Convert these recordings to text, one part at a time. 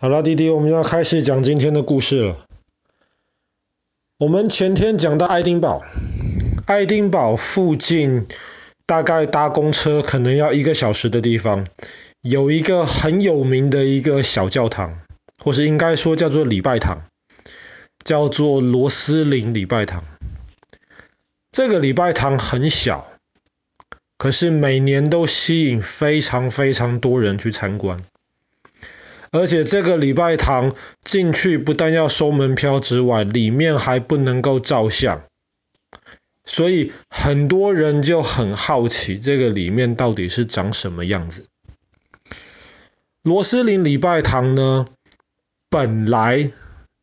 好了，弟弟，我们要开始讲今天的故事了。我们前天讲到爱丁堡，爱丁堡附近大概搭公车可能要一个小时的地方，有一个很有名的一个小教堂，或是应该说叫做礼拜堂，叫做罗斯林礼拜堂。这个礼拜堂很小，可是每年都吸引非常非常多人去参观。而且这个礼拜堂进去不但要收门票之外，里面还不能够照相，所以很多人就很好奇这个里面到底是长什么样子。罗斯林礼拜堂呢，本来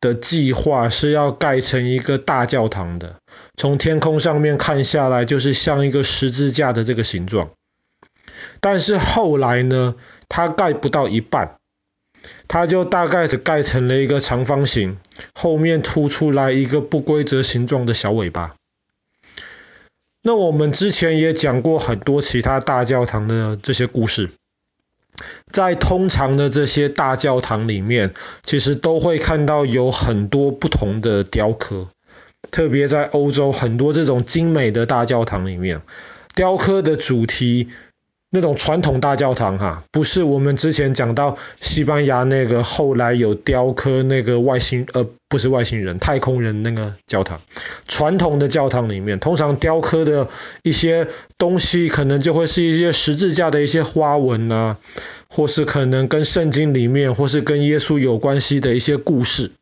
的计划是要盖成一个大教堂的，从天空上面看下来就是像一个十字架的这个形状，但是后来呢，它盖不到一半。它就大概只盖成了一个长方形，后面凸出来一个不规则形状的小尾巴。那我们之前也讲过很多其他大教堂的这些故事，在通常的这些大教堂里面，其实都会看到有很多不同的雕刻，特别在欧洲很多这种精美的大教堂里面，雕刻的主题。那种传统大教堂哈，不是我们之前讲到西班牙那个后来有雕刻那个外星呃，不是外星人，太空人那个教堂。传统的教堂里面，通常雕刻的一些东西，可能就会是一些十字架的一些花纹啊，或是可能跟圣经里面，或是跟耶稣有关系的一些故事。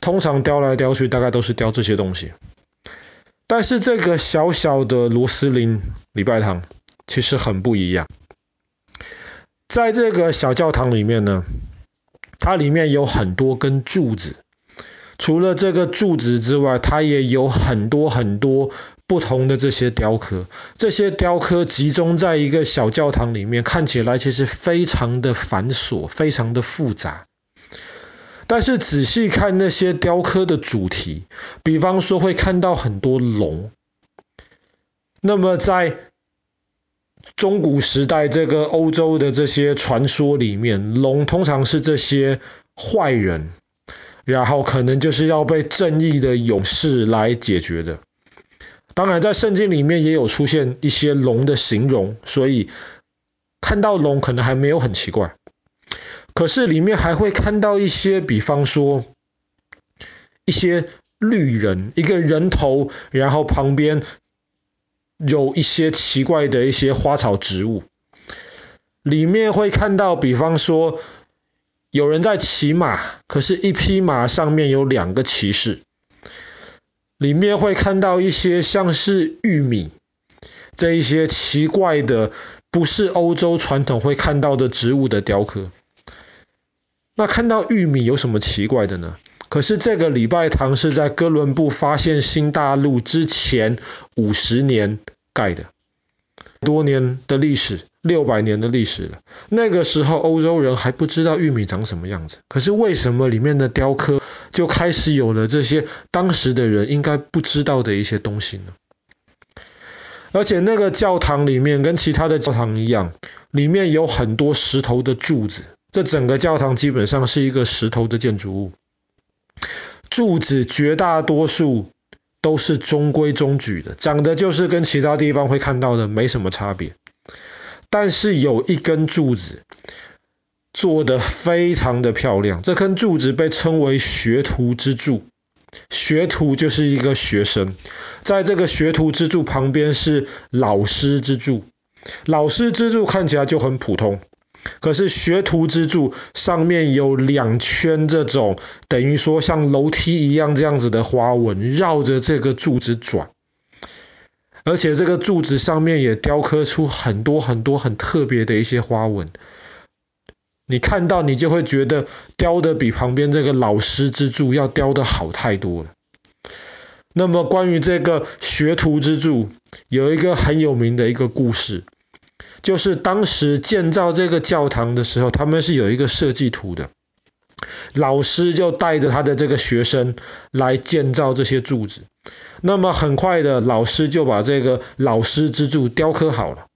通常雕来雕去，大概都是雕这些东西。但是这个小小的罗斯林礼拜堂。其实很不一样，在这个小教堂里面呢，它里面有很多根柱子，除了这个柱子之外，它也有很多很多不同的这些雕刻。这些雕刻集中在一个小教堂里面，看起来其实非常的繁琐，非常的复杂。但是仔细看那些雕刻的主题，比方说会看到很多龙，那么在中古时代，这个欧洲的这些传说里面，龙通常是这些坏人，然后可能就是要被正义的勇士来解决的。当然，在圣经里面也有出现一些龙的形容，所以看到龙可能还没有很奇怪。可是里面还会看到一些，比方说一些绿人，一个人头，然后旁边。有一些奇怪的一些花草植物，里面会看到，比方说有人在骑马，可是一匹马上面有两个骑士。里面会看到一些像是玉米，这一些奇怪的，不是欧洲传统会看到的植物的雕刻。那看到玉米有什么奇怪的呢？可是这个礼拜堂是在哥伦布发现新大陆之前五十年。盖的多年的历史，六百年的历史了。那个时候欧洲人还不知道玉米长什么样子，可是为什么里面的雕刻就开始有了这些当时的人应该不知道的一些东西呢？而且那个教堂里面跟其他的教堂一样，里面有很多石头的柱子，这整个教堂基本上是一个石头的建筑物，柱子绝大多数。都是中规中矩的，长得就是跟其他地方会看到的没什么差别。但是有一根柱子做得非常的漂亮，这根柱子被称为学徒之柱。学徒就是一个学生，在这个学徒之柱旁边是老师之柱，老师之柱看起来就很普通。可是学徒之柱上面有两圈这种等于说像楼梯一样这样子的花纹，绕着这个柱子转，而且这个柱子上面也雕刻出很多很多很特别的一些花纹。你看到你就会觉得雕的比旁边这个老师之柱要雕的好太多了。那么关于这个学徒之柱，有一个很有名的一个故事。就是当时建造这个教堂的时候，他们是有一个设计图的。老师就带着他的这个学生来建造这些柱子。那么很快的，老师就把这个老师之柱雕刻好了。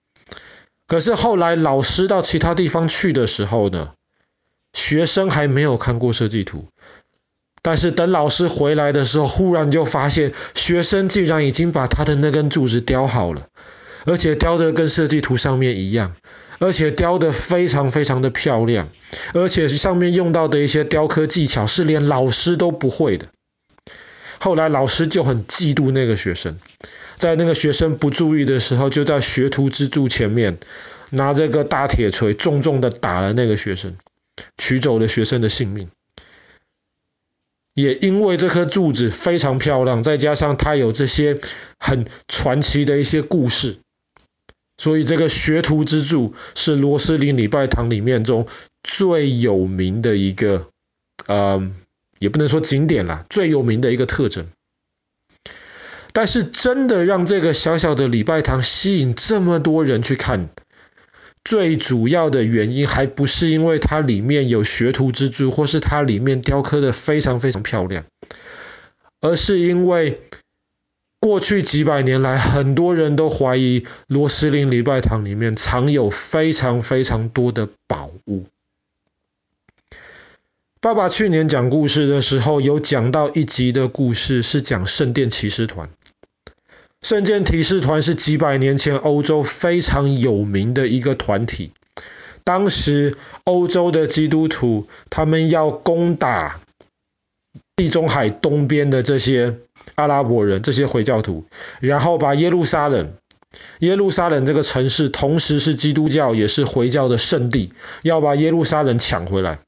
可是后来老师到其他地方去的时候呢，学生还没有看过设计图，但是等老师回来的时候，忽然就发现学生竟然已经把他的那根柱子雕好了，而且雕的跟设计图上面一样，而且雕的非常非常的漂亮，而且上面用到的一些雕刻技巧是连老师都不会的。后来老师就很嫉妒那个学生，在那个学生不注意的时候，就在学徒之柱前面拿着个大铁锤，重重的打了那个学生。取走了学生的性命，也因为这颗柱子非常漂亮，再加上它有这些很传奇的一些故事，所以这个学徒之柱是罗斯林礼拜堂里面中最有名的一个，呃，也不能说景点啦，最有名的一个特征。但是真的让这个小小的礼拜堂吸引这么多人去看。最主要的原因还不是因为它里面有学徒之柱，或是它里面雕刻的非常非常漂亮，而是因为过去几百年来，很多人都怀疑罗斯林礼拜堂里面藏有非常非常多的宝物。爸爸去年讲故事的时候，有讲到一集的故事，是讲圣殿骑士团。圣殿骑士团是几百年前欧洲非常有名的一个团体。当时欧洲的基督徒他们要攻打地中海东边的这些阿拉伯人，这些回教徒，然后把耶路撒冷，耶路撒冷这个城市同时是基督教也是回教的圣地，要把耶路撒冷抢回来。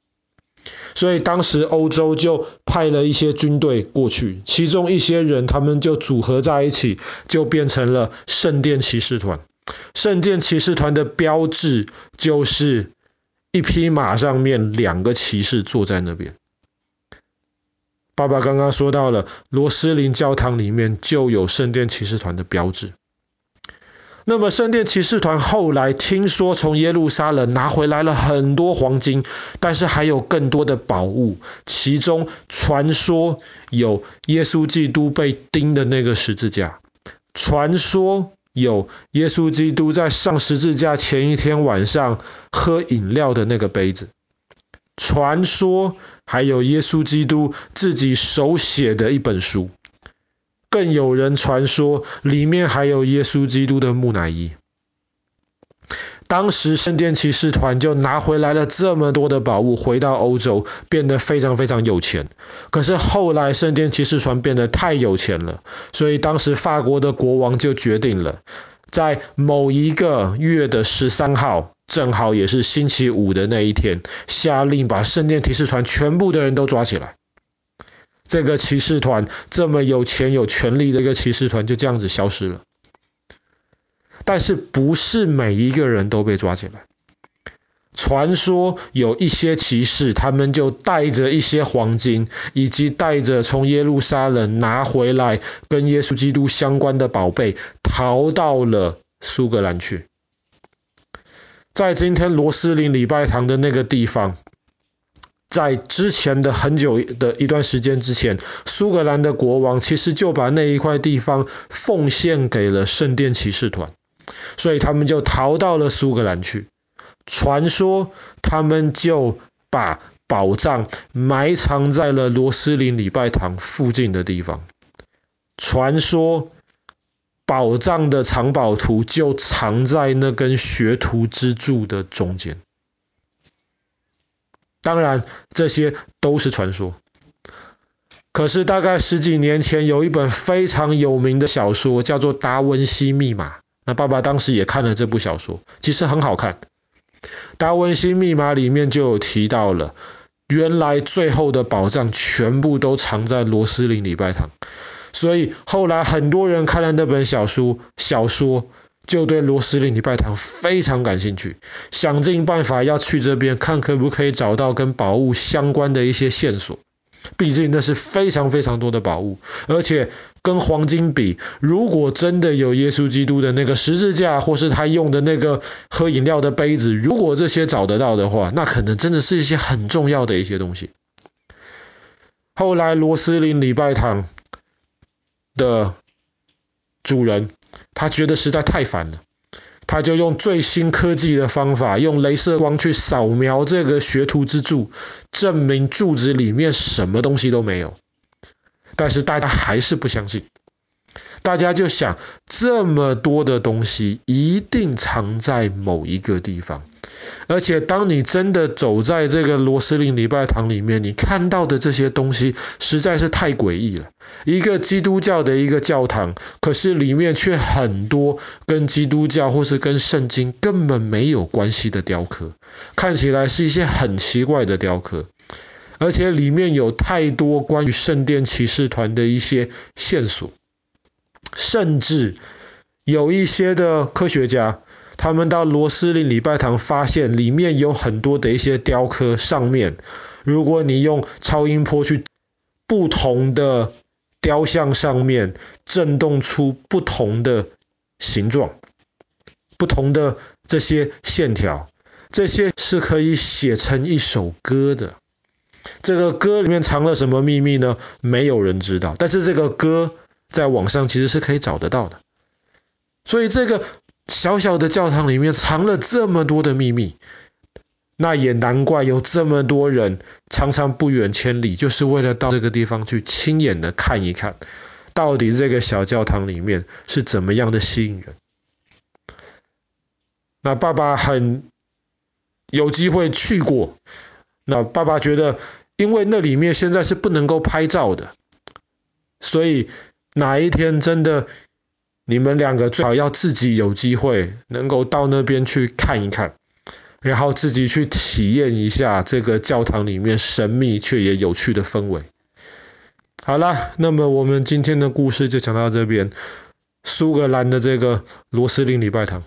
所以当时欧洲就派了一些军队过去，其中一些人他们就组合在一起，就变成了圣殿骑士团。圣殿骑士团的标志就是一匹马上面两个骑士坐在那边。爸爸刚刚说到了罗斯林教堂里面就有圣殿骑士团的标志。那么圣殿骑士团后来听说从耶路撒冷拿回来了很多黄金，但是还有更多的宝物，其中传说有耶稣基督被钉的那个十字架，传说有耶稣基督在上十字架前一天晚上喝饮料的那个杯子，传说还有耶稣基督自己手写的一本书。更有人传说，里面还有耶稣基督的木乃伊。当时圣殿骑士团就拿回来了这么多的宝物，回到欧洲，变得非常非常有钱。可是后来圣殿骑士团变得太有钱了，所以当时法国的国王就决定了，在某一个月的十三号，正好也是星期五的那一天，下令把圣殿骑士团全部的人都抓起来。这个骑士团这么有钱有权力的一个骑士团就这样子消失了，但是不是每一个人都被抓起来？传说有一些骑士，他们就带着一些黄金，以及带着从耶路撒冷拿回来跟耶稣基督相关的宝贝，逃到了苏格兰去。在今天罗斯林礼拜堂的那个地方。在之前的很久的一段时间之前，苏格兰的国王其实就把那一块地方奉献给了圣殿骑士团，所以他们就逃到了苏格兰去。传说他们就把宝藏埋藏在了罗斯林礼拜堂附近的地方。传说宝藏的藏宝图就藏在那根学徒之柱的中间。当然，这些都是传说。可是大概十几年前，有一本非常有名的小说，叫做《达文西密码》。那爸爸当时也看了这部小说，其实很好看。《达文西密码》里面就有提到了，原来最后的宝藏全部都藏在罗斯林礼拜堂。所以后来很多人看了那本小说，小说。就对罗斯林礼拜堂非常感兴趣，想尽办法要去这边看可不可以找到跟宝物相关的一些线索。毕竟那是非常非常多的宝物，而且跟黄金比，如果真的有耶稣基督的那个十字架，或是他用的那个喝饮料的杯子，如果这些找得到的话，那可能真的是一些很重要的一些东西。后来罗斯林礼拜堂的主人。他觉得实在太烦了，他就用最新科技的方法，用镭射光去扫描这个学徒之柱，证明柱子里面什么东西都没有。但是大家还是不相信，大家就想，这么多的东西一定藏在某一个地方。而且，当你真的走在这个罗斯林礼拜堂里面，你看到的这些东西实在是太诡异了。一个基督教的一个教堂，可是里面却很多跟基督教或是跟圣经根本没有关系的雕刻，看起来是一些很奇怪的雕刻。而且里面有太多关于圣殿骑士团的一些线索，甚至有一些的科学家。他们到罗斯林礼拜堂，发现里面有很多的一些雕刻，上面如果你用超音波去不同的雕像上面震动出不同的形状、不同的这些线条，这些是可以写成一首歌的。这个歌里面藏了什么秘密呢？没有人知道。但是这个歌在网上其实是可以找得到的。所以这个。小小的教堂里面藏了这么多的秘密，那也难怪有这么多人常常不远千里，就是为了到这个地方去亲眼的看一看，到底这个小教堂里面是怎么样的吸引人。那爸爸很有机会去过，那爸爸觉得，因为那里面现在是不能够拍照的，所以哪一天真的。你们两个最好要自己有机会能够到那边去看一看，然后自己去体验一下这个教堂里面神秘却也有趣的氛围。好了，那么我们今天的故事就讲到这边，苏格兰的这个罗斯林礼拜堂。